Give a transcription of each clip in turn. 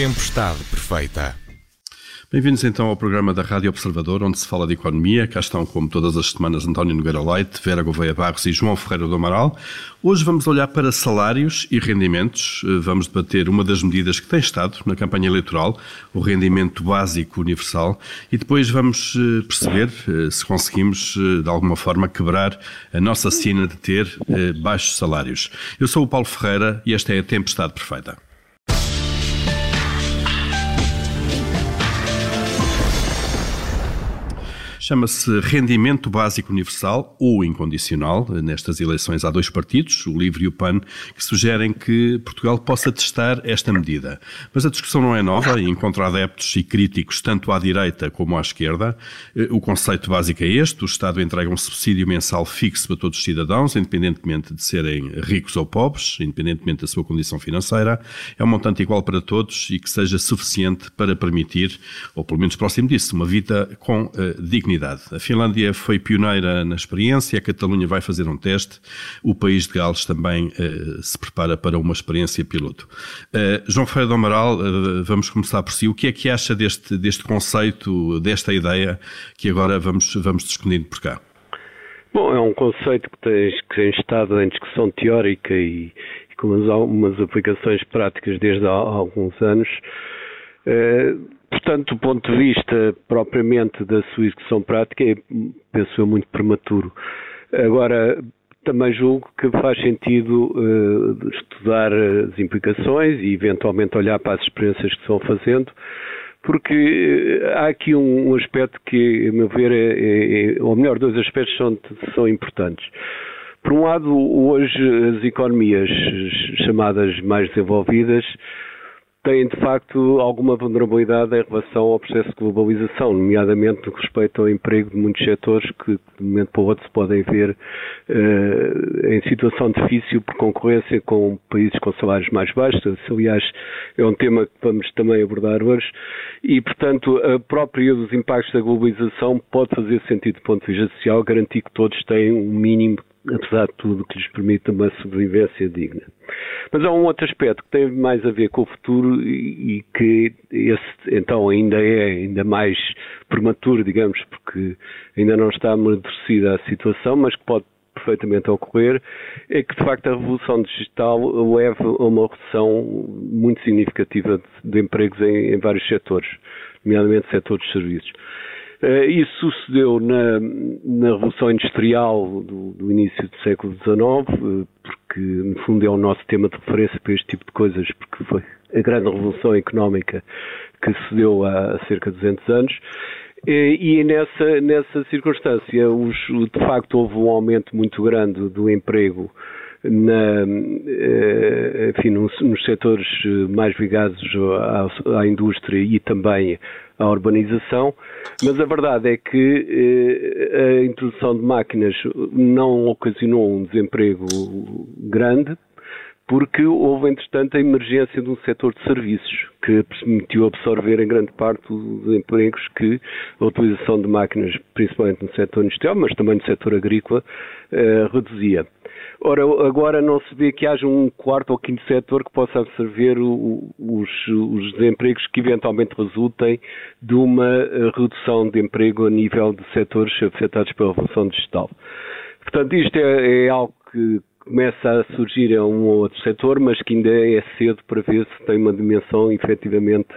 Tempestade Perfeita. Bem-vindos então ao programa da Rádio Observador, onde se fala de economia. Cá estão, como todas as semanas, António Nogueira Leite, Vera Gouveia Barros e João Ferreira do Amaral. Hoje vamos olhar para salários e rendimentos. Eh, vamos debater uma das medidas que tem estado na campanha eleitoral, o rendimento básico universal, e depois vamos eh, perceber eh, se conseguimos, de alguma forma, quebrar a nossa sina de ter baixos salários. Eu sou o Paulo Ferreira e esta é a Tempestade Perfeita. Chama-se Rendimento Básico Universal ou Incondicional. Nestas eleições há dois partidos, o LIVRE e o PAN, que sugerem que Portugal possa testar esta medida. Mas a discussão não é nova e encontra adeptos e críticos tanto à direita como à esquerda. Eh, o conceito básico é este: o Estado entrega um subsídio mensal fixo para todos os cidadãos, independentemente de serem ricos ou pobres, independentemente da sua condição financeira. É um montante igual para todos e que seja suficiente para permitir, ou pelo menos próximo disso, uma vida com uh, dignidade a Finlândia foi pioneira na experiência, a Catalunha vai fazer um teste, o país de Gales também uh, se prepara para uma experiência piloto. Uh, João Ferreira do Amaral, uh, vamos começar por si. O que é que acha deste, deste conceito, desta ideia que agora vamos, vamos discutindo por cá? Bom, é um conceito que tem, que tem estado em discussão teórica e, e com algumas aplicações práticas desde há, há alguns anos. Portanto, do ponto de vista propriamente da sua execução prática, é, penso eu, muito prematuro. Agora, também julgo que faz sentido uh, estudar as implicações e eventualmente olhar para as experiências que estão fazendo, porque uh, há aqui um, um, aspecto que, a meu ver, é, é, é, ou melhor, dois aspectos são, são importantes. Por um lado, hoje as economias chamadas mais desenvolvidas têm de facto alguma vulnerabilidade em relação ao processo de globalização, nomeadamente no que respeita ao emprego de muitos setores que de um momento para o outro se podem ver uh, em situação difícil por concorrência com países com salários mais baixos. Aliás, é um tema que vamos também abordar hoje. E, portanto, a própria dos impactos da globalização pode fazer sentido do ponto de vista social, garantir que todos têm um mínimo apesar de tudo, que lhes permita uma sobrevivência digna. Mas há um outro aspecto que tem mais a ver com o futuro e que esse então ainda é ainda mais prematuro, digamos, porque ainda não está amadurecida a situação, mas que pode perfeitamente ocorrer, é que de facto a revolução digital leva a uma redução muito significativa de, de empregos em, em vários setores, nomeadamente setores de serviços. Uh, isso sucedeu na, na Revolução Industrial do, do, início do século XIX, uh, porque no fundo é o nosso tema de referência para este tipo de coisas, porque foi a grande revolução económica que se deu há cerca de 200 anos. E nessa, nessa circunstância, os, de facto, houve um aumento muito grande do emprego na, eh, enfim, nos, nos setores mais ligados à, à, indústria e também à urbanização, mas a verdade é que eh, a introdução de máquinas não ocasionou um desemprego grande, porque houve, entretanto, a emergência de um setor de serviços que permitiu absorver em grande parte os empregos que a utilização de máquinas, principalmente no setor industrial, mas também no setor agrícola, eh, reduzia. Ora, agora não se vê que haja um quarto ou quinto setor que possa absorver o, os, os desempregos que eventualmente resultem de uma eh, redução de emprego a nível de setores afetados pela revolução digital. Portanto, isto é, é algo que começa a surgir em um ou outro setor, mas que ainda é cedo para ver se tem uma dimensão efetivamente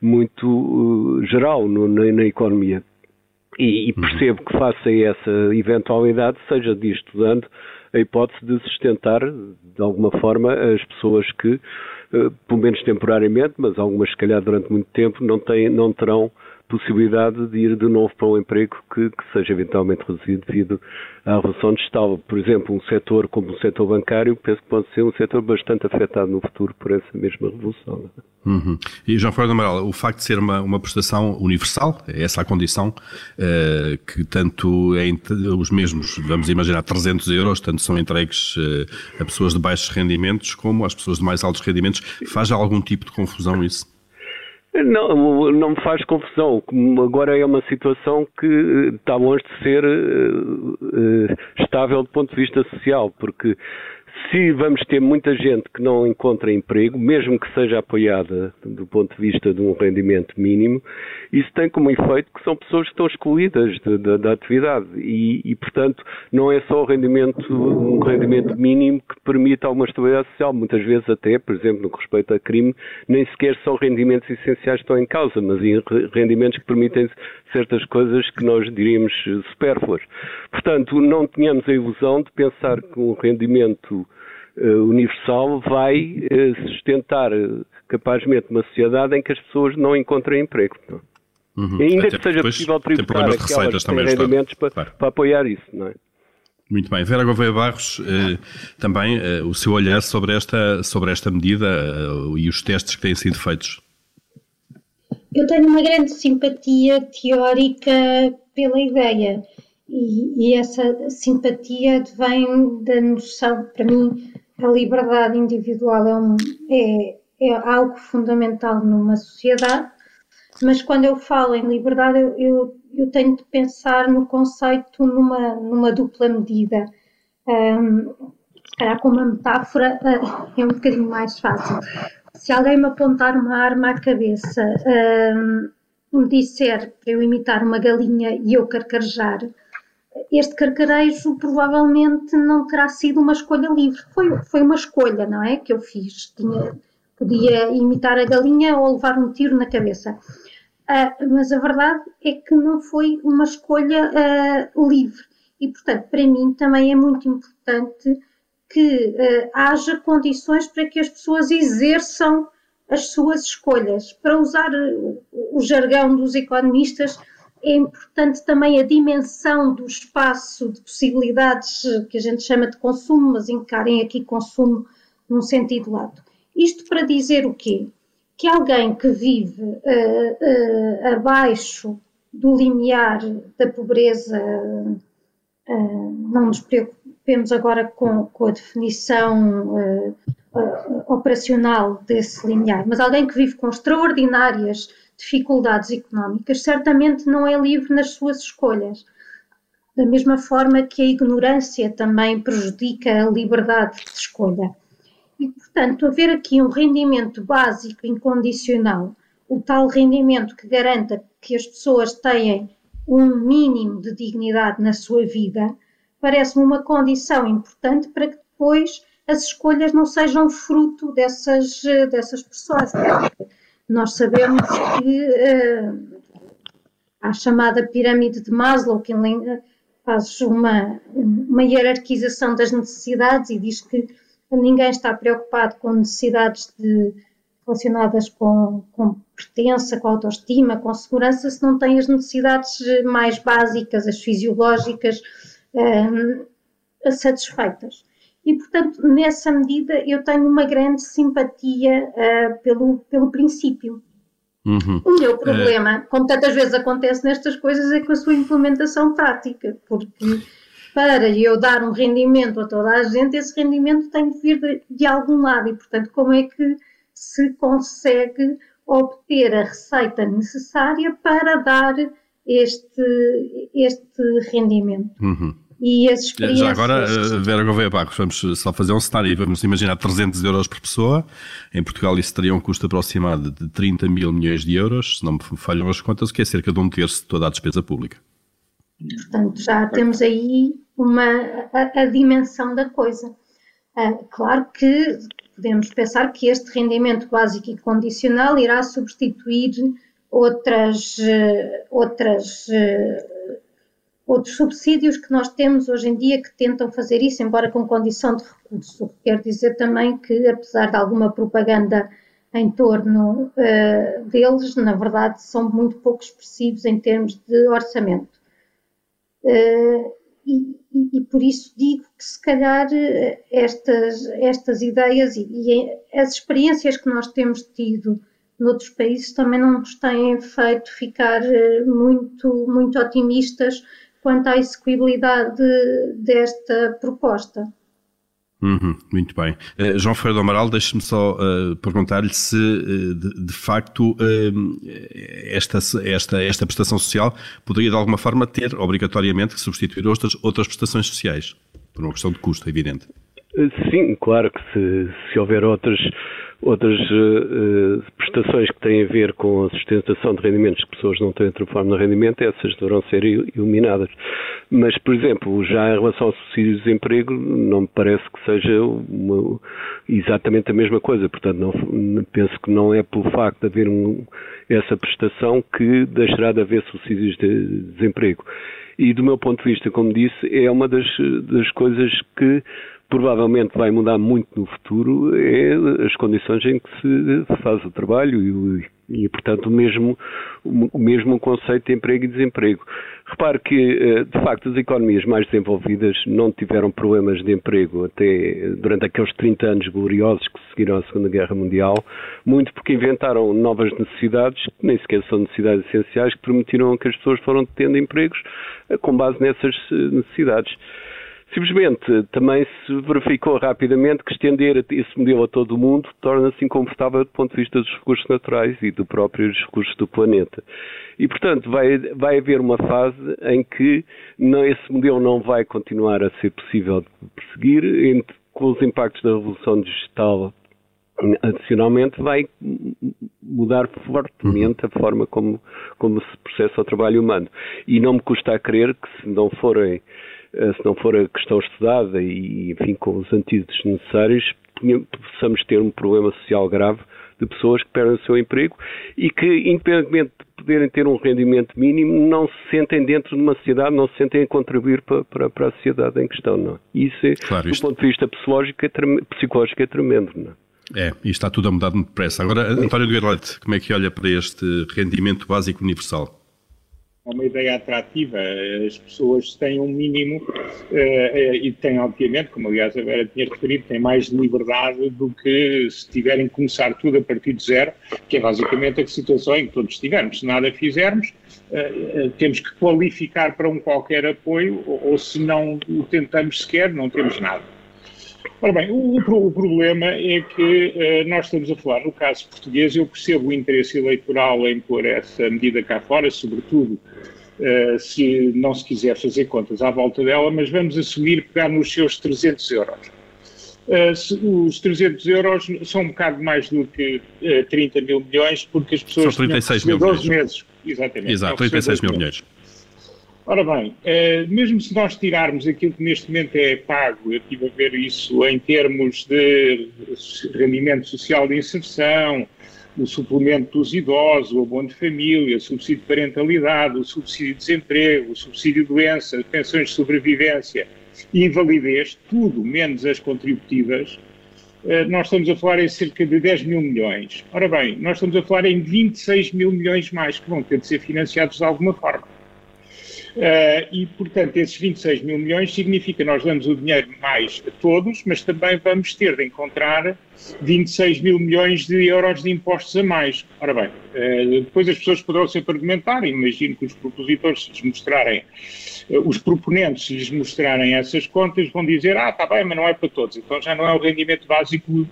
muito uh, geral no, na, na, economia. E, e, uhum. percebo que faça essa eventualidade, seja de estudando a hipótese de sustentar, de alguma forma, as pessoas que, uh, pelo menos temporariamente, mas algumas se calhar durante muito tempo, não, têm, não terão possibilidade de ir de novo para um emprego que, que seja eventualmente reduzido devido à revolução digital. Por exemplo, um setor como o setor bancário, penso que pode ser um setor bastante afetado no futuro por essa mesma revolução. Uhum. E João Fernando Amaral, o facto de ser uma, uma prestação universal, é essa a condição, uh, que tanto é os mesmos, vamos imaginar, 300 euros, tanto são entregues uh, a pessoas de baixos rendimentos como às pessoas de mais altos rendimentos, faz algum tipo de confusão isso? Não, não me faz confusão. Agora é uma situação que está longe de ser uh, uh, estável do ponto de vista social, porque se vamos ter muita gente que não encontra emprego, mesmo que seja apoiada do ponto de vista de um rendimento mínimo, isso tem como efeito que são pessoas que estão excluídas da atividade e, e, portanto, não é só o rendimento, um rendimento mínimo que permita alguma estabilidade social. Muitas vezes até, por exemplo, no que respeita a crime, nem sequer são rendimentos essenciais que estão em causa, mas rendimentos que permitem certas coisas que nós diríamos supérfluas. Portanto, não tenhamos a ilusão de pensar que um rendimento uh, universal vai uh, sustentar uh, capazmente uma sociedade em que as pessoas não encontrem emprego. Não? Uhum. Ainda Até que seja possível tributar aquelas que têm rendimentos para, claro. para, apoiar isso, não é? Muito bem. Vera Gouveia Barros, também o seu olhar sobre esta, sobre esta medida e os testes que têm sido feitos. Eu tenho uma grande simpatia teórica pela ideia e, e, essa simpatia vem da noção, para mim, a liberdade individual é, um, é, é algo fundamental numa sociedade, mas quando eu falo em liberdade, eu, eu, eu tenho de pensar no conceito numa, numa dupla medida. Um, se calhar com uma metáfora uh, é um bocadinho mais fácil se alguém me apontar uma arma à cabeça, um, me disser para eu imitar uma galinha e eu carcarejar, este carcarejo provavelmente não terá sido uma escolha livre. Foi, foi uma escolha, não é? Que eu fiz. Tinha, podia imitar a galinha ou levar um tiro na cabeça. Uh, mas a verdade é que não foi uma escolha uh, livre. E, portanto, para mim também é muito importante que uh, haja condições para que as pessoas exerçam as suas escolhas. Para usar o, o jargão dos economistas, é importante também a dimensão do espaço de possibilidades que a gente chama de consumo, mas encarem aqui consumo num sentido lato. Isto para dizer o quê? Que alguém que vive uh, uh, abaixo do limiar da pobreza, uh, não nos preocupa preocupemos agora com, com a definição uh, uh, operacional desse limiar, mas alguém que vive com extraordinárias dificuldades económicas certamente não é livre nas suas escolhas. Da mesma forma que a ignorância também prejudica a liberdade de escolha. E, portanto, haver aqui um rendimento básico incondicional, o tal rendimento que garanta que as pessoas tenham um mínimo de dignidade na sua vida, parece-me uma condição importante para que depois as escolhas não sejam fruto dessas, dessas pessoas. Nós sabemos que uh, a chamada pirâmide de Maslow, que faz uma, uma hierarquização das necessidades e diz que ninguém está preocupado com necessidades de, relacionadas com, com pertença, com autoestima, com segurança, se não tem as necessidades mais básicas, as fisiológicas, um, satisfeitas. E, portanto, nessa medida, eu tenho uma grande simpatia uh, pelo, pelo princípio. Uhum. O meu problema, é... como tantas vezes acontece nestas coisas, é com a sua implementação prática, porque para eu dar um rendimento a toda a gente, esse rendimento tem de vir de, de algum lado e, portanto, como é que se consegue obter a receita necessária para dar este, este rendimento? Uhum. E as experiências... Já agora, eh, Vera Gouveia Barros, vamos só fazer um cenário. Vamos imaginar 300 euros por pessoa. Em Portugal isso teria um custo aproximado de 30 mil milhões de euros, se não me falham as contas, o que é cerca de um terço de toda a despesa pública. Portanto, já temos aí uma, a, a dimensão da coisa. Uh, claro que podemos pensar que este rendimento básico e condicional irá substituir outras, uh, outras uh, outros subsídios que nós temos hoje em dia que tentam fazer isso, embora com condição de recurso. Quer dizer também que, apesar de alguma propaganda em torno uh, deles, na verdade, são muito pouco expressivos em termos de orçamento. Uh, e, e, e, por isso digo que, se calhar, estas, estas ideias e, e as experiências que nós temos tido noutros países também não nos têm feito ficar eh, muito, muito otimistas quanto à execuibilidade desta proposta. Uhum, muito bem. Uh, João Ferreira do Amaral, deixe-me só uh, perguntar-lhe se, uh, de, de, facto, esta, esta, esta prestação social poderia, de alguma forma, ter obrigatoriamente que substituir outras, outras prestações sociais, por uma questão de custo, é evidente. Sim, claro que se, se houver outras outras uh, prestações que têm a ver com a sustentação de rendimentos que pessoas não têm outra forma de rendimento, essas deverão ser eliminadas. Mas, por exemplo, já em relação ao subsídio de desemprego, não me parece que seja uma, exatamente a mesma coisa. Portanto, não, penso que não é pelo facto de haver um, essa prestação que deixará de haver subsídios de desemprego. E do meu ponto de vista, como disse, é uma das, das coisas que provavelmente vai mudar muito no futuro é as condições em que se faz o trabalho e, e portanto, o mesmo, o mesmo conceito de emprego e desemprego. Repare que, eh, de facto, as economias mais desenvolvidas não tiveram problemas de emprego até durante aqueles 30 anos gloriosos que seguiram a Segunda Guerra Mundial, muito porque inventaram novas necessidades, que nem sequer são necessidades essenciais, que permitiram que as pessoas foram tendo empregos eh, com base nessas eh, necessidades. Simplesmente também se verificou rapidamente que estender esse modelo a todo o mundo torna-se inconfortável do ponto de vista dos recursos naturais e do próprio recursos do planeta. E, portanto, vai, vai haver uma fase em que não, esse modelo não vai continuar a ser possível de perseguir, entre, com os impactos da revolução digital adicionalmente vai mudar fortemente a forma como, como se processa o trabalho humano. E não me custa a crer que se não forem se não for a questão estudada e, enfim, com os antídotos necessários, possamos ter um problema social grave de pessoas que perdem o seu emprego e que, independentemente de poderem ter um rendimento mínimo, não se sentem dentro de uma sociedade, não se sentem a contribuir para, para, para a sociedade em questão. Não. É? Isso, é, claro, isto... do ponto de vista psicológico, é, psicológico, é tremendo. Não? É? é, e está tudo a mudar muito depressa. Agora, António Guerleite, como é que olha para este rendimento básico universal? É uma ideia atrativa. As pessoas têm um mínimo uh, e têm, obviamente, como aliás a Vera tinha referido, têm mais liberdade do que se tiverem que começar tudo a partir de zero, que é basicamente a situação em que todos estivermos. Se nada fizermos, uh, temos que qualificar para um qualquer apoio, ou, ou se não o tentamos sequer, não temos nada. Ora bem, o, o, problema é que uh, nós estamos a falar, no caso português, eu percebo o interesse eleitoral em pôr essa medida cá fora, sobretudo uh, se não se quiser fazer contas à volta dela, mas vamos assumir pegar nos seus 300 euros. Uh, se, os 300 euros são um bocado mais do que 30 mil milhões, porque as pessoas são 36 mil 12 milhões. meses. Exatamente. Exato, 36 mil milhões. Ora bem, eh, mesmo se nós tirarmos aquilo que neste momento é pago, eu estive a ver isso em termos de rendimento social de inserção, o suplemento dos idosos, o abono de família, o subsídio de parentalidade, o subsídio de desemprego, o subsídio de doença, pensões de sobrevivência e invalidez, tudo menos as contributivas, eh, nós estamos a falar em cerca de 10 mil milhões. Ora bem, nós estamos a falar em 26 mil milhões mais que vão ter de ser financiados de alguma forma. Uh, e, portanto, esses 26 mil milhões significa que nós damos o dinheiro mais a todos, mas também vamos ter de encontrar 26 mil milhões de euros de impostos a mais. Ora bem, uh, depois as pessoas poderão sempre argumentar, imagino que os propositores, se lhes mostrarem, uh, os proponentes, se lhes mostrarem essas contas, vão dizer, ah, está bem, mas não é para todos, então já não é o rendimento básico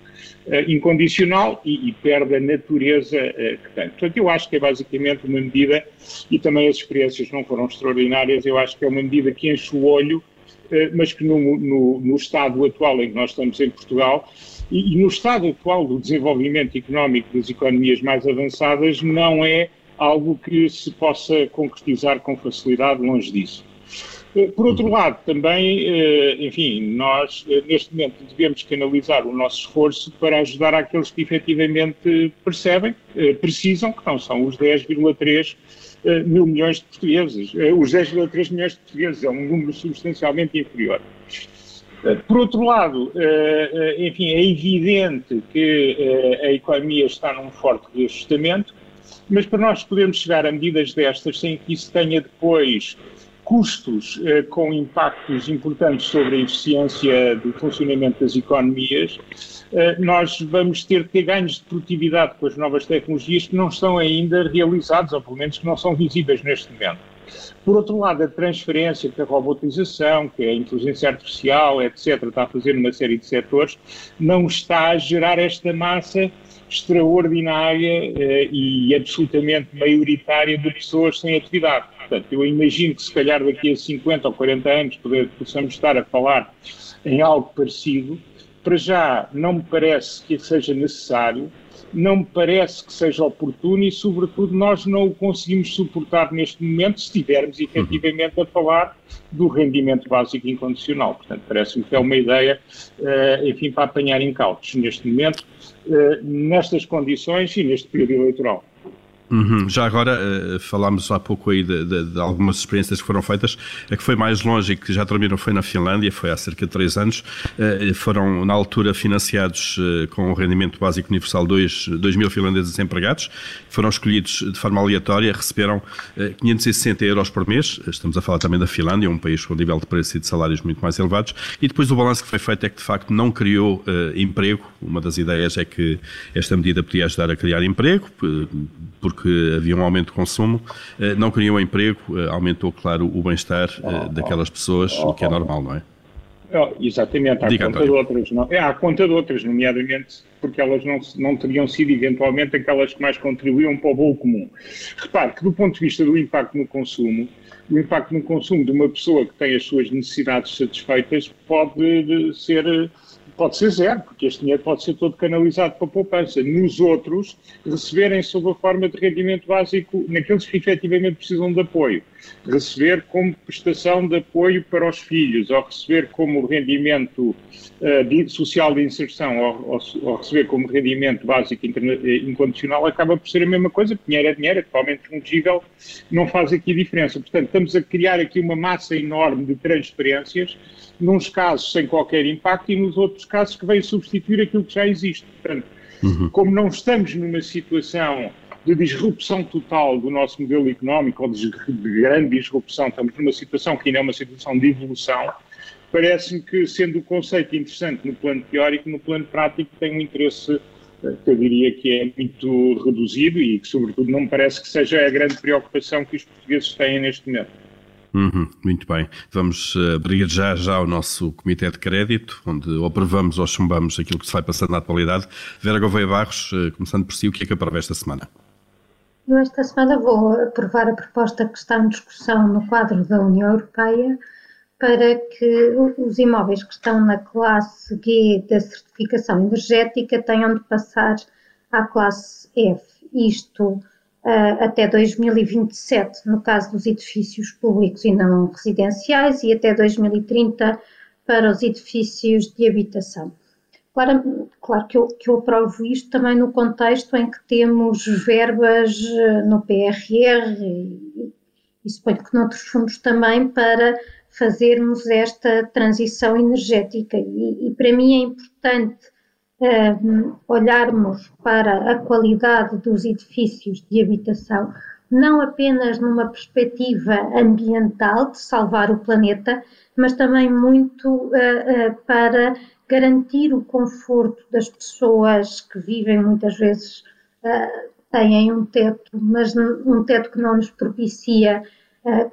incondicional e, e, perde a natureza que tem. Portanto, eu acho que é basicamente uma medida, e também as experiências não foram extraordinárias, extraordinárias, eu acho que é uma medida que enche o olho, eh, mas que no, no, no estado atual em que nós estamos em Portugal e, e, no estado atual do desenvolvimento económico das economias mais avançadas não é algo que se possa concretizar com facilidade longe disso. Eh, por outro lado, também, eh, enfim, nós neste momento devemos canalizar o nosso esforço para ajudar aqueles que efetivamente percebem, precisam, que não são os 10,3 uh, mil milhões de portugueses. Uh, os 10,3 milhões de portugueses é um número substancialmente inferior. Uh, por outro lado, enfim, é evidente que a economia está num forte reajustamento, mas para nós podermos chegar a medidas destas sem que isso tenha depois custos eh, com impactos importantes sobre a eficiência do funcionamento das economias, eh, nós vamos ter que ter ganhos de produtividade com as novas tecnologias que não estão ainda realizados, ou pelo menos que não são visíveis neste momento. Por outro lado, a transferência que a robotização, que a inteligência artificial, etc., está a fazer numa série de setores, não está a gerar esta massa extraordinária eh, e absolutamente maioritária de pessoas sem atividade. Portanto, eu imagino que se calhar daqui a 50 ou 40 anos possamos estar a falar em algo parecido, para já não me parece que seja necessário, não me parece que seja oportuno e, sobretudo, nós não o conseguimos suportar neste momento se estivermos efetivamente a falar do rendimento básico incondicional. Portanto, parece-me que é uma ideia, uh, enfim, para apanhar incautos neste momento, uh, nestas condições e neste período eleitoral. Uhum. Já agora, uh, falámos há pouco aí de, de, de, algumas experiências que foram feitas. A que foi mais longe e que já terminou foi na Finlândia, foi há cerca de três anos. Uh, foram, na altura, financiados uh, com o rendimento básico universal 2, 2 mil finlandeses empregados. Foram escolhidos de forma aleatória, receberam 560 euros por mês. Estamos a falar também da Finlândia, um país com um nível de preço e de salários muito mais elevados. E depois o balanço que foi feito é que, de facto, não criou emprego. Uma das ideias é que esta medida podia ajudar a criar emprego, porque porque havia um aumento de consumo, eh, não criou emprego, eh, aumentou, claro, o bem-estar eh, daquelas pessoas, o que é normal, não é? Oh, exatamente, há Diga, conta António. de outras, não, é, há conta de outras, nomeadamente porque elas não, não teriam sido eventualmente aquelas que mais contribuíam para o bolo comum. Repare que do ponto de vista do impacto no consumo, o impacto no consumo de uma pessoa que tem as suas necessidades satisfeitas pode ser pode ser zero, porque este dinheiro pode ser todo canalizado para a poupança. Nos outros, receberem sob a forma de rendimento básico naqueles que efetivamente precisam de apoio. Receber como prestação de apoio para os filhos, ou receber como rendimento uh, de, social de inserção, ou, ou, ou, receber como rendimento básico eh, incondicional, acaba por ser a mesma coisa, dinheiro é dinheiro, é totalmente fungível, não faz aqui diferença. Portanto, estamos a criar aqui uma massa enorme de transferências nos casos sem qualquer impacto e nos outros casos que vem substituir aquilo que já existe. Portanto, uhum. como não estamos numa situação de disrupção total do nosso modelo económico, ou de grande disrupção, estamos numa situação que ainda é uma situação de evolução, parece-me que, sendo o conceito interessante no plano teórico, no plano prático tem um interesse eh, que eu diria que é muito reduzido e que, sobretudo, não me parece que seja a grande preocupação que os portugueses têm neste momento. Uhum, muito bem. Vamos uh, abrir já já o nosso Comitê de Crédito, onde aprovamos ou chumbamos aquilo que se vai passando na atualidade. Vera Gouveia Barros, uh, começando por si, o que é que aprova esta semana? Eu esta semana vou aprovar a proposta que está em discussão no quadro da União Europeia para que os imóveis que estão na classe G da certificação energética tenham de passar à classe F. Isto uh, até 2027, no caso dos edifícios públicos e não residenciais, e até 2030 para os edifícios de habitação. Claro, claro que, eu, que eu aprovo isto também no contexto em que temos verbas ah, no PRR e, e suponho que noutros fundos também para fazermos esta transição energética. E, e para mim é importante uh, olharmos para a qualidade dos edifícios de habitação, não apenas numa perspectiva ambiental de salvar o planeta, mas também muito uh, uh, para garantir o conforto das pessoas que vivem muitas vezes têm um teto, mas um teto que não nos propicia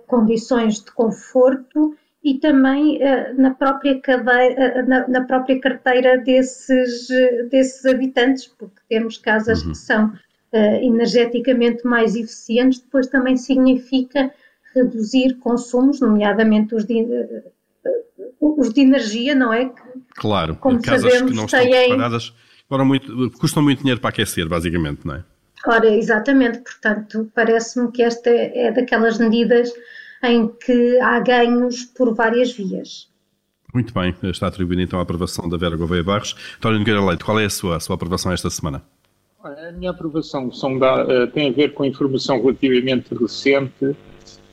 condições de conforto e também uh, na, própria cadeia, uh, na, na, própria carteira desses, desses habitantes, porque temos casas uhum. que são energeticamente mais eficientes, depois também significa reduzir consumos, nomeadamente os de, os de energia, não é? Claro, como casas sabemos, que não estão têm... preparadas muito, custam muito dinheiro para aquecer, basicamente, não é? Ora, exatamente, portanto, parece-me que esta é daquelas medidas em que há ganhos por várias vias. Muito bem, está atribuída então a aprovação da Vera Gouveia Barros. António Nogueira Leite, qual é a sua, a sua aprovação esta semana? A minha aprovação da, eh, tem a ver com a informação relativamente recente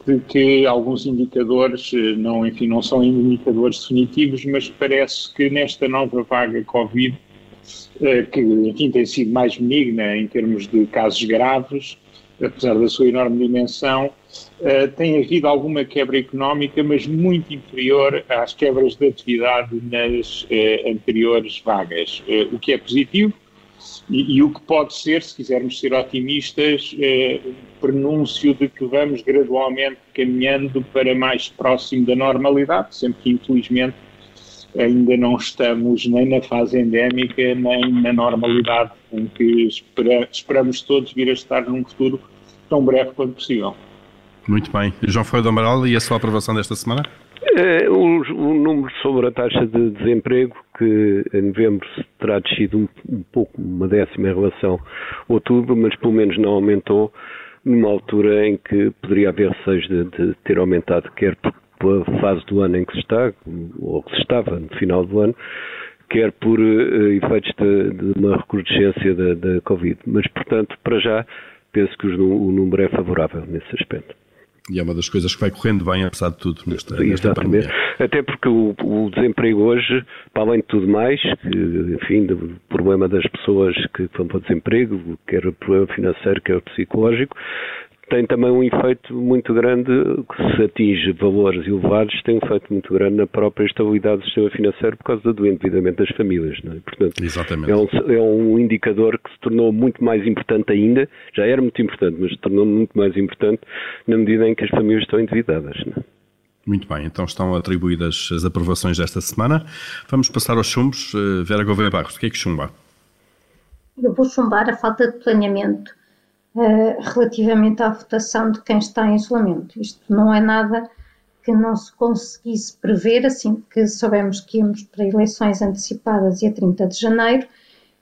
de que alguns indicadores, eh, não, enfim, não são indicadores definitivos, mas parece que nesta nova vaga Covid, eh, que enfim, tem sido mais benigna em termos de casos graves, apesar da sua enorme dimensão, uh, tem havido alguma quebra económica, mas muito inferior às quebras de atividade nas uh, anteriores vagas, uh, o que é positivo e, e, o que pode ser, se quisermos ser otimistas, prenúncio de que vamos gradualmente caminhando para mais próximo da normalidade, sempre que infelizmente ainda não estamos nem na fase endémica, nem na normalidade em que espera, esperamos todos vir a estar num futuro tão breve quanto possível. Muito bem. João Foi do Amaral, e a sua aprovação desta semana? É, o, número sobre a taxa de desemprego que em novembro terá descido um, um pouco, uma décima em relação a outubro, mas pelo menos não aumentou numa altura em que poderia haver receios de, de ter aumentado, quer pela fase do ano em que se está, ou que se estava no final do ano, quer por uh, efeitos de, de, uma recrudescência da, da Covid. Mas, portanto, para já, penso que o número é favorável nesse aspecto. E é uma das coisas que vai correndo bem, apesar de tudo, nesta, nesta pandemia. Até porque o, o, desemprego hoje, para além de tudo mais, que, enfim, do problema das pessoas que vão para o desemprego, quer o problema financeiro, quer o psicológico, tem também um efeito muito grande, que se atinge valores elevados, tem um efeito muito grande na própria estabilidade do sistema financeiro por causa do endividamento das famílias. Não é? Portanto, Exatamente. É, um, é um indicador que se tornou muito mais importante ainda, já era muito importante, mas se tornou muito mais importante na medida em que as famílias estão endividadas. Não é? Muito bem, então estão atribuídas as aprovações desta semana. Vamos passar aos chumbos. Eh, Vera Gouveia Barros, o que é que chumba? Eu vou chumbar a falta de planeamento uh, relativamente à votação de quem está em isolamento. Isto não é nada que não se conseguisse prever, assim que soubemos que íamos para eleições antecipadas e a 30 de janeiro,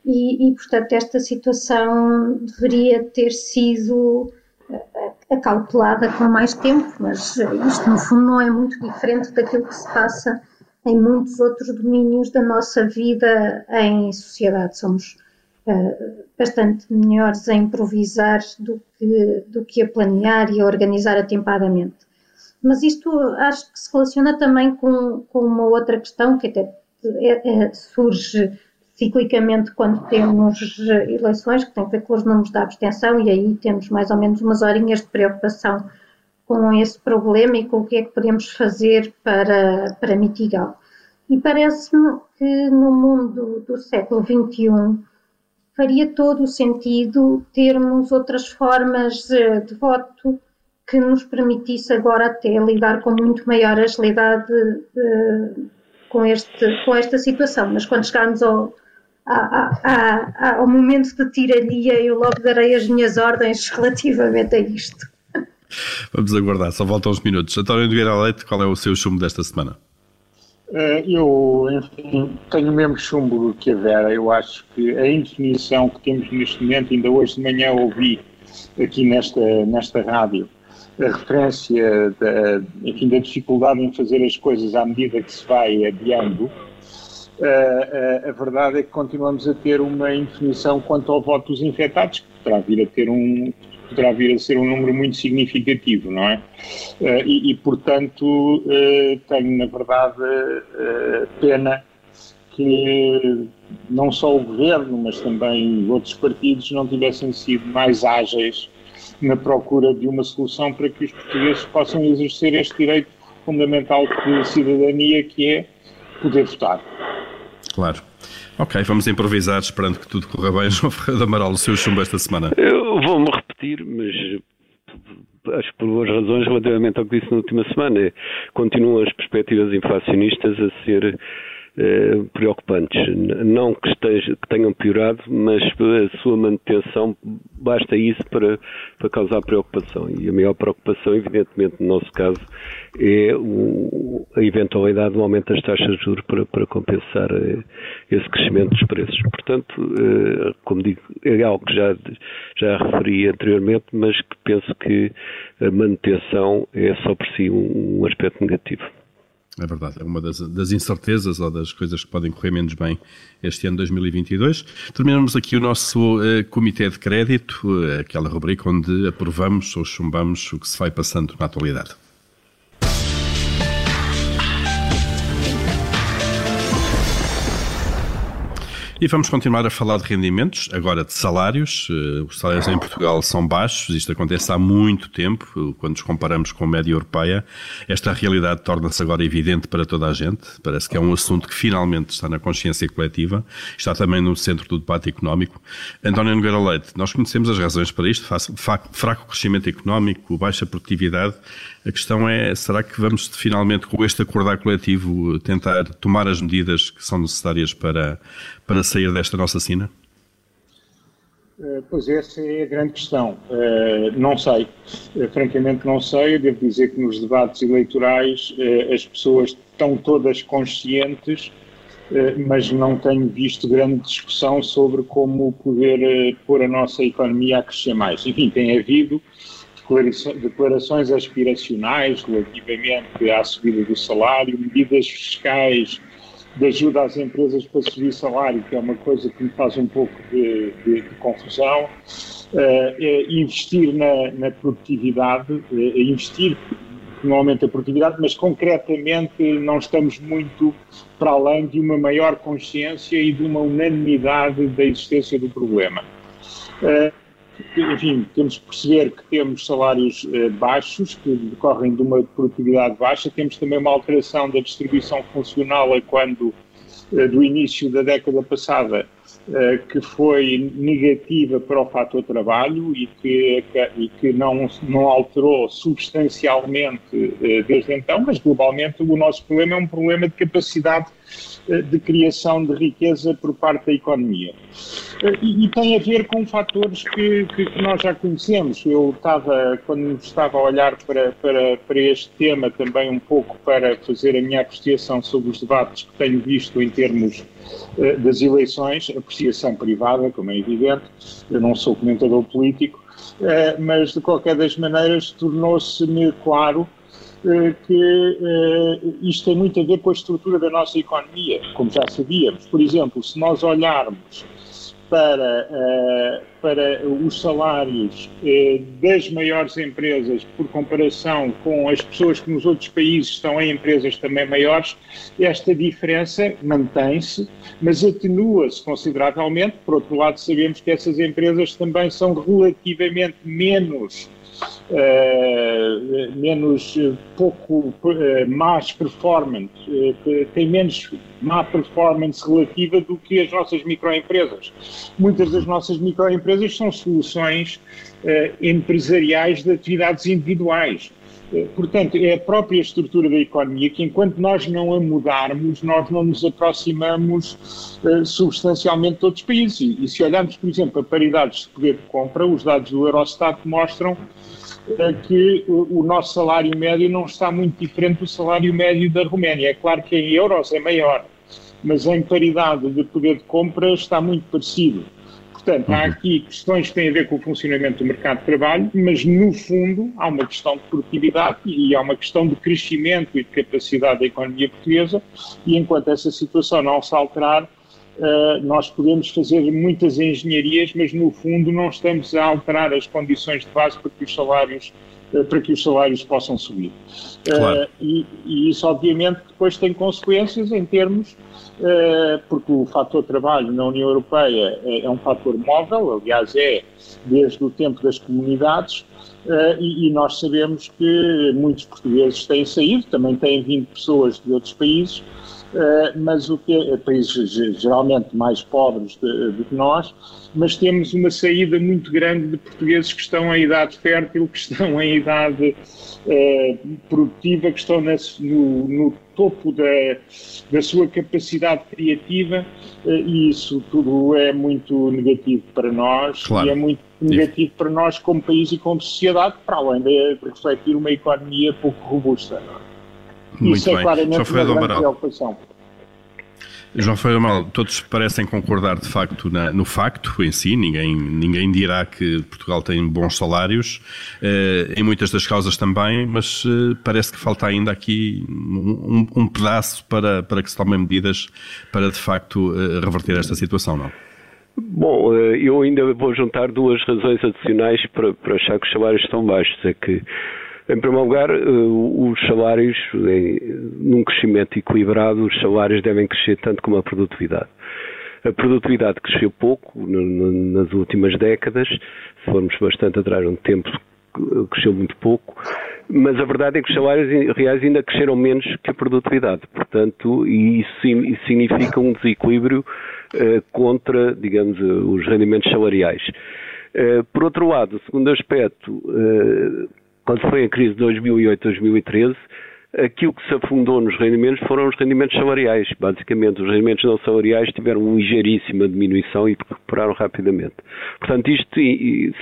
e, e portanto esta situação deveria ter sido eh, acautelada com mais tempo, mas isto no fundo não é muito diferente daquilo que se passa em muitos outros domínios da nossa vida em sociedade. Somos uh, bastante melhores a improvisar do que, do que a planear e a organizar atempadamente. Mas isto acho que se relaciona também com, com uma outra questão que até é, é, surge ciclicamente quando temos eleições, que tem a ver com os números da abstenção, e aí temos mais ou menos umas horinhas de preocupação com esse problema e com o que é que podemos fazer para, para mitigá-lo. E parece-me que no mundo do século XXI faria todo o sentido termos outras formas de, de voto que nos permitisse agora até lidar com muito maior agilidade de, com, este, com esta situação. Mas quando chegarmos ao, ao momento de tiraria, eu logo darei as minhas ordens relativamente a isto. Vamos aguardar, só faltam uns minutos. António Nogueira Leite, qual é o seu chumbo desta semana? Eh, eu, enfim, tenho o mesmo chumbo que a Vera. Eu acho que a indefinição que temos neste momento, ainda hoje de manhã ouvi aqui nesta, nesta rádio, a referência da, enfim, da dificuldade em fazer as coisas à medida que se vai adiando. Uh, uh, a verdade é que continuamos a ter uma indefinição quanto ao voto dos infectados, que poderá vir a ter um, poderá vir a ser um número muito significativo, não é? Uh, e, e, portanto, uh, tenho, na verdade, uh, pena que não só o governo, mas também outros partidos não tivessem sido mais ágeis na procura de uma solução para que os portugueses possam exercer este direito fundamental de cidadania que é poder votar. Claro. Ok, vamos improvisar, esperando que tudo corra bem. João Ferreira Amaral, o seu chumbo esta semana. Eu vou-me repetir, mas acho que por boas razões relativamente ao que disse na última semana. Continuam as perspectivas inflacionistas a ser eh, preocupantes. Não que, esteja, que tenham piorado, mas a sua manutenção, basta isso para, para causar preocupação. E a maior preocupação, evidentemente, no nosso caso, é o, a eventualidade do aumento das taxas de juros para, para compensar eh, esse crescimento dos preços. Portanto, eh, como digo, é algo que já, já referi anteriormente, mas que penso que a manutenção é só por si um, um aspecto negativo. É verdade, é uma das, das, incertezas ou das coisas que podem correr menos bem este ano 2022. Terminamos aqui o nosso uh, Comitê de Crédito, uh, aquela rubrica onde aprovamos ou chumbamos o que se vai passando na atualidade. E vamos continuar a falar de rendimentos, agora de salários. Eh, os salários em Portugal são baixos, isto acontece há muito tempo, quando nos comparamos com a média europeia. Esta realidade torna-se agora evidente para toda a gente. Parece que é um assunto que finalmente está na consciência coletiva, está também no centro do debate económico. António Nogueira Leite, nós conhecemos as razões para isto: fraco crescimento económico, baixa produtividade. A questão é, será que vamos finalmente, com este acordar coletivo, tentar tomar as medidas que são necessárias para, para sair desta nossa sina? Eh, pois essa é a grande questão. Eh, não sei, eh, francamente não sei. Eu devo dizer que nos debates eleitorais as pessoas estão todas conscientes mas não tenho visto grande discussão sobre como poder pôr a nossa economia a crescer mais. Enfim, tem havido declarações aspiracionais relativamente à subida do salário, medidas fiscais de ajuda às empresas para subir salário, que é uma coisa que me faz um pouco de, de, de confusão. Uh, investir na, na produtividade, uh, investir no aumento da produtividade, mas concretamente não estamos muito para além de uma maior consciência e de uma unanimidade da existência do problema. Uh, enfim, temos que perceber que temos salários eh, baixos, que decorrem de uma produtividade baixa, temos também uma alteração da distribuição funcional a quando, eh, do início da década passada, eh, que foi negativa para o fator trabalho e que, e que não, não alterou substancialmente eh, desde então, mas globalmente o nosso problema é um problema de capacidade de criação de riqueza por parte da economia. Eh, e, e tem a ver com fatores que, que, nós já conhecemos. Eu estava, quando estava a olhar para, para, para este tema, também um pouco para fazer a minha apreciação sobre os debates que tenho visto em termos uh, das eleições, apreciação privada, como é evidente, eu não sou comentador político, uh, mas de qualquer das maneiras tornou-se-me claro eh, que uh, isto tem muito a ver com a estrutura da nossa economia, como já sabíamos. Por exemplo, se nós olharmos para, uh, para os salários das maiores empresas por comparação com as pessoas que nos outros países estão em empresas também maiores, esta diferença mantém-se, mas atenua-se consideravelmente. Por outro lado, sabemos que essas empresas também são relativamente menos uh, menos uh, pouco uh, más performance, uh, tem menos má performance relativa do que as nossas microempresas. Muitas das nossas microempresas são soluções empresariais de atividades individuais. Portanto, é a própria estrutura da economia que, enquanto nós não a mudarmos, nós não nos aproximamos uh, substancialmente de outros países. E, e, se olharmos, por exemplo, a paridades de poder de compra, os dados do Eurostat mostram que o nosso salário médio não está muito diferente do salário médio da Roménia. É claro que em euros é maior, mas em paridade de poder de compra está muito parecido. Portanto, há uhum. aqui questões que têm a ver com o funcionamento do mercado de trabalho, mas no fundo há uma questão de produtividade e há uma questão de crescimento e de capacidade da economia portuguesa, e enquanto essa situação não se alterar, Uh, nós podemos fazer muitas engenharias, mas no fundo não estamos a alterar as condições de base para que os salários, para que os salários possam subir. Claro. Uh, e, e, isso obviamente depois tem consequências em termos, porque o fator trabalho na União Europeia é, é, um fator móvel, aliás é desde o tempo das comunidades, e, e nós sabemos que muitos portugueses têm saído, também têm vindo pessoas de outros países, eh, mas o que é, países geralmente mais pobres do que nós, mas temos uma saída muito grande de portugueses que estão em idade fértil, que estão em idade produtiva, que estão no, no, topo da, da sua capacidade criativa, e isso tudo é muito negativo para nós claro. e é muito negativo para nós como país e como sociedade, para além de refletir uma economia pouco robusta. Não é? Muito Isso é bem. claramente João Ferreira uma grande preocupação. João Ferreira Amaral, todos parecem concordar de facto na, no facto em si, ninguém, ninguém dirá que Portugal tem bons salários, eh, em muitas das causas também, mas eh, parece que falta ainda aqui um, um, pedaço para, para que se tomem medidas para de facto eh, reverter esta situação, não? Bom, eh, eu ainda vou juntar duas razões adicionais para, para achar que os salários estão baixos. É que em primeiro lugar, eh, os salários, num crescimento equilibrado, os salários devem crescer tanto como a produtividade. A produtividade cresceu pouco nas últimas décadas, se formos bastante atrás no tempo, cresceu muito pouco, mas a verdade é que os salários reais ainda cresceram menos que a produtividade. Portanto, e isso significa um desequilíbrio eh, contra, digamos, os rendimentos salariais. Eh, por outro lado, o segundo aspecto, quando foi a crise de 2008-2013, aquilo que se afundou nos rendimentos foram os rendimentos salariais. Basicamente, os rendimentos não salariais tiveram uma ligeiríssima diminuição e recuperaram rapidamente. Portanto, isto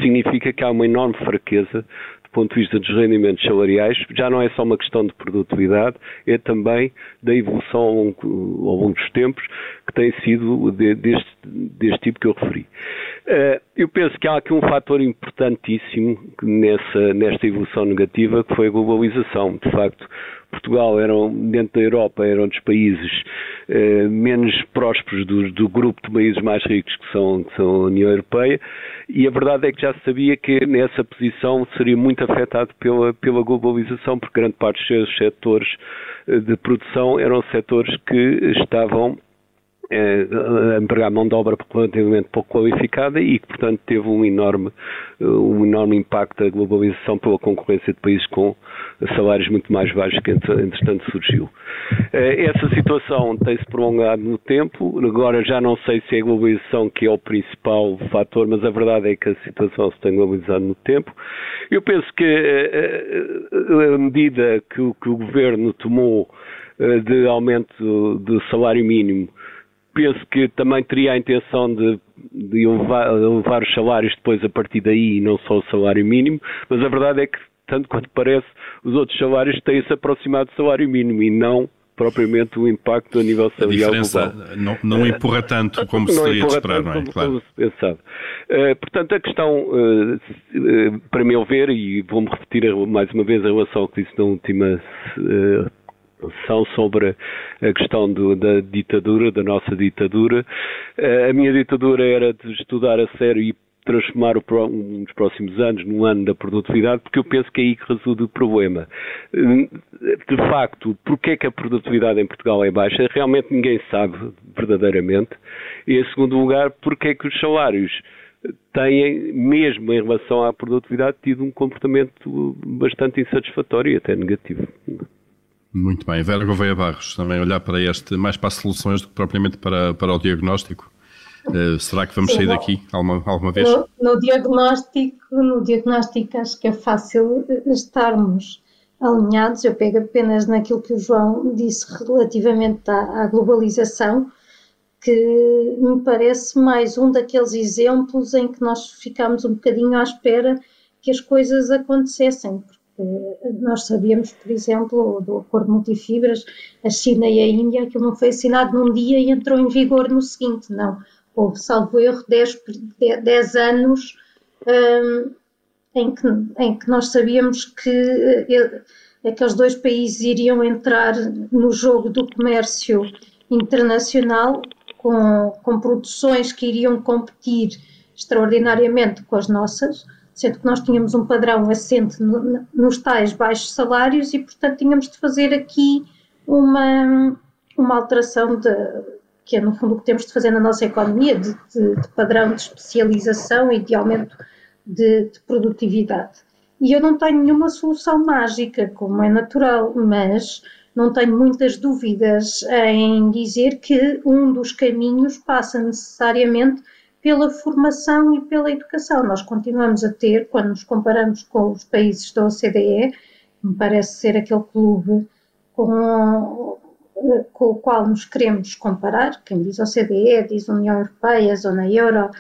significa que há uma enorme fraqueza de ponto de vista dos rendimentos salariais, já não é só uma questão de produtividade, é também da evolução ao longo, ao longo dos tempos, que tem sido de, deste, deste tipo que eu referi. Uh, eu penso que há aqui um fator importantíssimo nessa, nesta evolução negativa, que foi a globalização. De facto, Portugal era, dentro da Europa, era um dos países uh, menos prósperos do, do, grupo de países mais ricos que são, que são a União Europeia, e a verdade é que já se sabia que nessa posição seria muito afetado pela, pela globalização, porque grande parte dos seus setores eh, de produção eram setores que estavam eh, a empregar mão de obra relativamente pouco qualificada e que, portanto, teve um enorme, eh, um enorme impacto da globalização pela concorrência de países com salários muito mais baixos que, entretanto, surgiu. Eh, essa situação tem-se prolongado no tempo, agora já não sei se é a globalização que é o principal fator, mas a verdade é que a situação se tem globalizado no tempo. Eu penso que a medida que o, que o governo tomou de aumento do salário mínimo penso que também teria a intenção de, de elevar, elevar, os salários depois a partir daí e não só o salário mínimo, mas a verdade é que, tanto quanto parece, os outros salários têm-se aproximado do salário mínimo e não propriamente o impacto a nível salarial global. Não, não empurra tanto como se teria de esperar, não é? Claro. Como se pensava. Uh, portanto, a questão, uh, uh, para meu ver, e vou-me repetir mais uma vez em relação ao que disse na última são sobre a questão do, da ditadura, da nossa ditadura. Eh, a minha ditadura era de estudar a sério e transformar o, dos próximos anos num ano da produtividade, porque eu penso que é aí que reside o problema. De facto, porque é que a produtividade em Portugal é baixa? Realmente ninguém sabe verdadeiramente. E, em segundo lugar, porque é que os salários têm, mesmo em relação à produtividade, tido um comportamento bastante insatisfatório e até negativo. Muito bem. Vera Gouveia Barros, também olhar para este, mais para as soluções do que propriamente para, para o diagnóstico. Uh, será que vamos Sim, sair daqui alguma, alguma vez? No, no, diagnóstico, no diagnóstico acho que é fácil estarmos alinhados. Eu pego apenas naquilo que o João disse relativamente à, à globalização, que me parece mais um daqueles exemplos em que nós ficamos um bocadinho à espera que as coisas acontecessem, porque nós sabíamos, por exemplo, do acordo multifibras, a China e a Índia, aquilo não foi assinado num dia e entrou em vigor no seguinte, não. Houve, salvo erro, 10, 10 anos um, em, que, em que nós sabíamos que uh, aqueles dois países iriam entrar no jogo do comércio internacional com, com produções que iriam competir extraordinariamente com as nossas sendo que nós tínhamos um padrão assente no, nos tais baixos salários e, portanto, tínhamos de fazer aqui uma, uma alteração de, que é no fundo o que temos de fazer na nossa economia, de, de, de padrão de especialização e de aumento de, de, produtividade. E eu não tenho nenhuma solução mágica, como é natural, mas não tenho muitas dúvidas em dizer que um dos caminhos passa necessariamente pela formação e pela educação. Nós continuamos a ter, quando nos comparamos com os países da OCDE, me parece ser aquele clube com, com o qual nos queremos comparar, quem diz OCDE diz União Europeia, Zona Euro,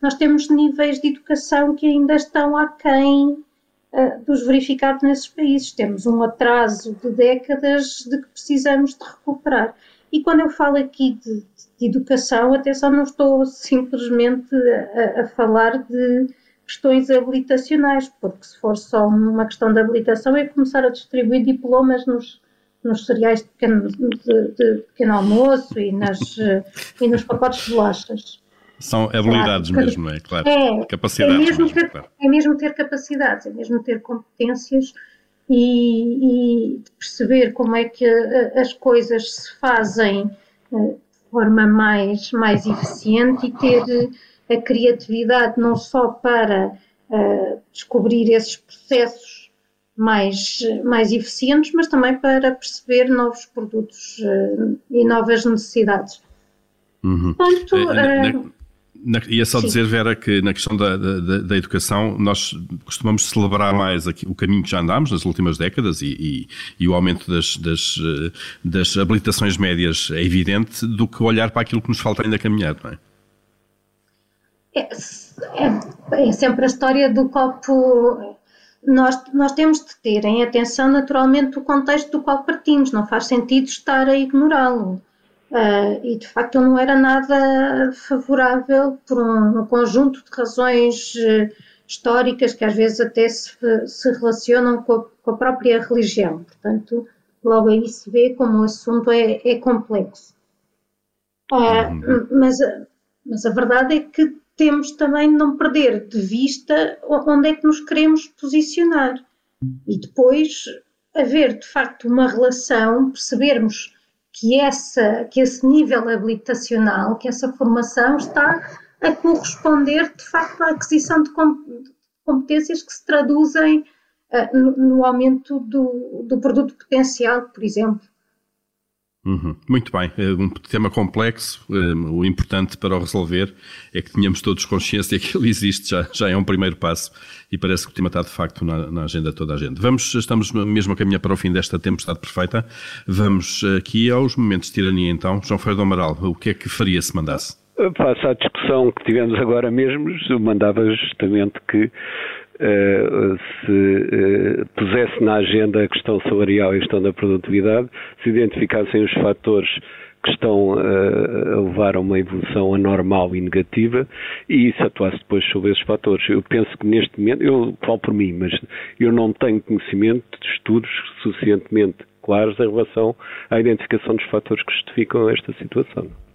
nós temos níveis de educação que ainda estão aquém uh, dos verificados nesses países. Temos um atraso de décadas de que precisamos de recuperar. E quando eu falo aqui de, de educação, atenção, não estou simplesmente a, a, falar de questões habilitacionais, porque se for só uma questão de habilitação é começar a distribuir diplomas nos, nos cereais de pequeno, de, de pequeno almoço e, nas, e nos pacotes de bolachas. São habilidades claro, mesmo, é claro. É, capacidades. É mesmo, ter, claro. é mesmo ter capacidades, é mesmo ter competências e, e perceber como é que as coisas se fazem eh, de forma mais, mais eficiente e ter a criatividade não só para uh, descobrir esses processos mais, mais eficientes, mas também para perceber novos produtos uh, e novas necessidades. Uhum. Portanto, uh, na, ia só Sim. dizer, Vera, que na questão da, da, da, educação nós costumamos celebrar mais aqui, o caminho que já andámos nas últimas décadas e, e, e o aumento das, das, eh, das, habilitações médias é evidente do que olhar para aquilo que nos falta ainda caminhar, não é? É, é, é sempre a história do copo nós, nós temos de ter em atenção naturalmente o contexto do qual partimos, não faz sentido estar a ignorá-lo. Uh, e de facto ele não era nada favorável por um, um conjunto de razões uh, históricas que às vezes até se, se relacionam com a, com a, própria religião. Portanto, logo aí se vê como o assunto é, é complexo. Uh, mas, mas a verdade é que temos também de não perder de vista onde é que nos queremos posicionar e depois haver de facto uma relação, percebermos que, essa, que esse nível habilitacional, que essa formação está a corresponder de facto à aquisição de competências que se traduzem uh, no, no, aumento do, do produto potencial, por exemplo. Uhum. Muito bem, é um tema complexo. O importante para o resolver é que tenhamos todos consciência que ele existe, já, já é um primeiro passo e parece que o tema está de facto na, na agenda toda a gente. Vamos, estamos mesmo a caminhar para o fim desta tempestade perfeita. Vamos aqui aos momentos de tirania então. João Ferreira do Amaral, o que é que faria se mandasse? Face à discussão que tivemos agora mesmo, mandava justamente que se uh, pusesse na agenda a questão salarial e a questão da produtividade, se identificassem os fatores que estão uh, a levar a uma evolução anormal e negativa e se atuasse depois sobre esses fatores. Eu penso que neste momento, eu falo por mim, mas eu não tenho conhecimento de estudos suficientemente claros em relação à identificação dos fatores que justificam esta situação.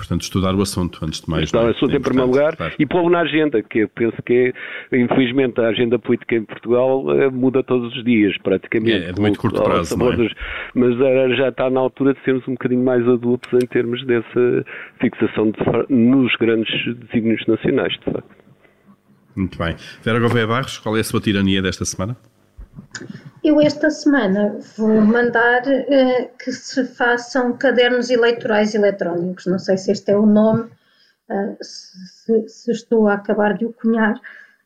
Portanto, estudar o assunto, antes de mais. Estudar o é? assunto é em primeiro lugar claro. e pô-lo na agenda, que eu penso que, é, infelizmente, a agenda política em Portugal eh, muda todos os dias, praticamente. É, de muito curto prazo, é? Mas eh, já está na altura de sermos um bocadinho mais adultos em termos dessa fixação de, nos grandes desígnios nacionais, de facto. Muito bem. Vera Gouveia Barros, qual é a sua tirania desta semana? Eu esta semana vou mandar uh, que se façam cadernos eleitorais eletrónicos. Não sei se este é o nome, uh, se, se, estou a acabar de o cunhar,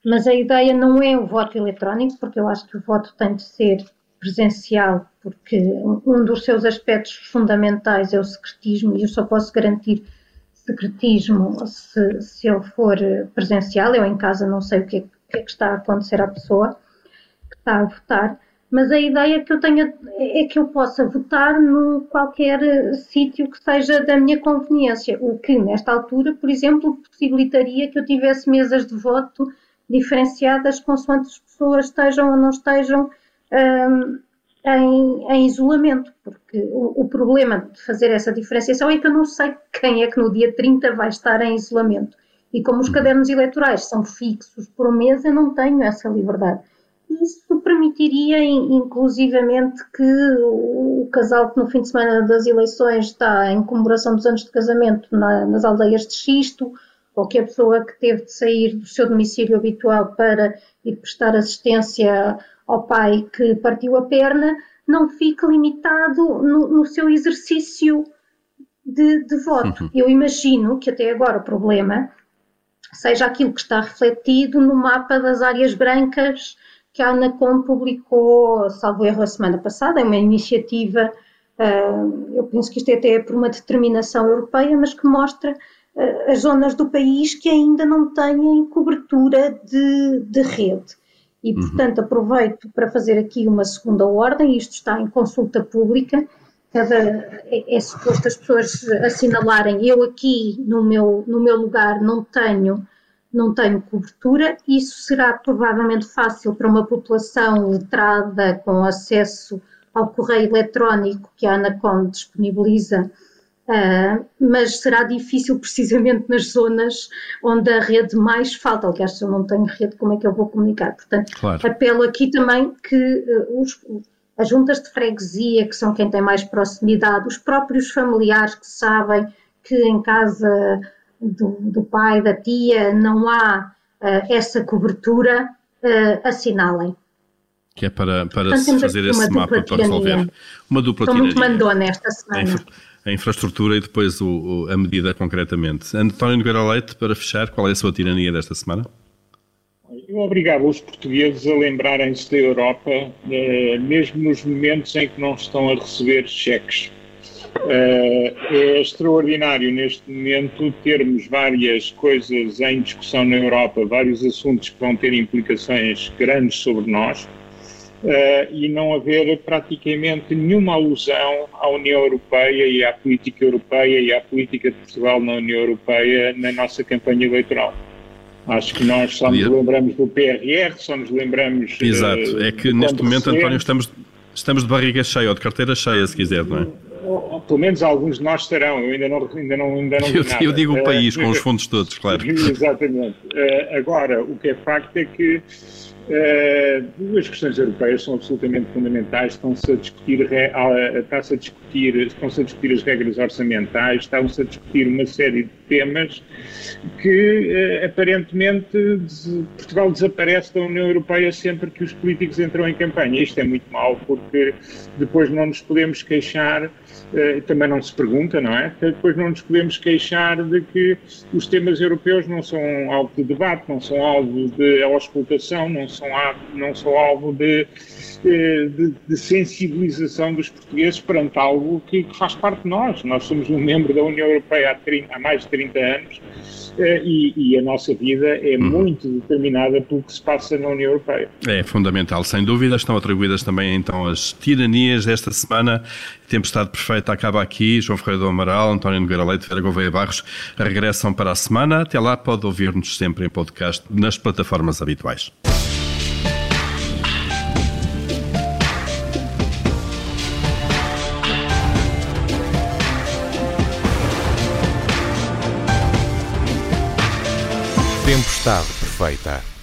mas a ideia não é o voto eletrónico, porque eu acho que o voto tem de ser presencial, porque um dos seus aspectos fundamentais é o secretismo e eu só posso garantir secretismo se, se ele for presencial. Eu em casa não sei o que é, o que, é que está a acontecer à pessoa que está a votar mas a ideia que eu tenho é que eu possa votar no qualquer eh, sítio que seja da minha conveniência, o que nesta altura, por exemplo, possibilitaria que eu tivesse mesas de voto diferenciadas consoante as pessoas estejam ou não estejam um, em, em, isolamento, porque o, o, problema de fazer essa diferenciação é que eu não sei quem é que no dia 30 vai estar em isolamento. E como os uhum. cadernos eleitorais são fixos por mês, eu não tenho essa liberdade. Isso permitiria, inclusivamente, que o casal que no fim de semana das eleições está em comemoração dos anos de casamento na, nas aldeias de Xisto, ou que a pessoa que teve de sair do seu domicílio habitual para ir prestar assistência ao pai que partiu a perna, não fique limitado no, no seu exercício de, de voto. Uhum. Eu imagino que até agora o problema seja aquilo que está refletido no mapa das áreas brancas que a ANACOM publicou, salvo erro, a semana passada, é uma iniciativa, uh, eu penso que isto é até por uma determinação europeia, mas que mostra uh, as zonas do país que ainda não têm cobertura de, de rede. E, uhum. portanto, aproveito para fazer aqui uma segunda ordem, isto está em consulta pública, cada, é, é suposto as pessoas assinalarem, eu aqui no meu, no meu lugar não tenho não tenho cobertura. Isso será provavelmente fácil para uma população letrada com acesso ao correio eletrónico que a Anacom disponibiliza, uh, mas será difícil precisamente nas zonas onde a rede mais falta. Aliás, se eu não tenho rede, como é que eu vou comunicar? Portanto, claro. apelo aqui também que uh, os, as juntas de freguesia, que são quem tem mais proximidade, os próprios familiares que sabem que em casa do, do pai, da tia, não há uh, essa cobertura, uh, assinalem. Que é para, para Portanto, se fazer esse mapa para resolver. Uma dupla Estou muito mandona esta semana. A, infraestrutura e depois o, o, a medida concretamente. António Nogueira Leite, para fechar, qual é a sua tirania desta semana? Eu obrigava os portugueses a lembrarem-se da Europa, eh, mesmo nos momentos em que não estão a receber cheques é extraordinário neste momento termos várias coisas em discussão na Europa, vários assuntos que vão ter implicações grandes sobre nós. Uh, e não haver praticamente nenhuma alusão à União Europeia e à política europeia e à política de Portugal na União Europeia na nossa campanha eleitoral. Acho que nós só nos lembramos do PRR, só nos lembramos. Exato, uh, é que neste momento, António, estamos, estamos de barriga cheia ou de carteira cheia, se quiser, não é? Ou, pelo menos alguns de nós estarão, eu ainda não, ainda não, ainda não eu, eu, digo o uh, país, com os fundos todos, claro. Exatamente. Uh, agora, o que é facto é que Uh, duas questões europeias são absolutamente fundamentais. Estão-se a discutir, está-se a discutir, estão-se a discutir as regras orçamentais, estão-se a discutir uma série de temas que uh, aparentemente Portugal desaparece da União Europeia sempre que os políticos entram em campanha. Isto é muito mau porque depois não nos podemos queixar eh, também não se pergunta, não é? Depois não nos podemos queixar de que os temas europeus não são alvo de debate, não são alvo de auscultação, não são, não são alvo de, de, de, sensibilização dos portugueses perante algo que, que, faz parte de nós. Nós somos um membro da União Europeia há, 30, há mais de 30 anos eh, e, e, a nossa vida é uhum. muito determinada pelo que se passa na União Europeia. É fundamental, sem dúvida. Estão atribuídas também então as tiranias desta semana. Tempestade Perfeita acaba aqui. João Ferreira do Amaral, António Nogueira Leite, Vera Gouveia Barros regressam para a semana. Até lá pode ouvir-nos sempre em podcast nas plataformas habituais. Tempestade Perfeita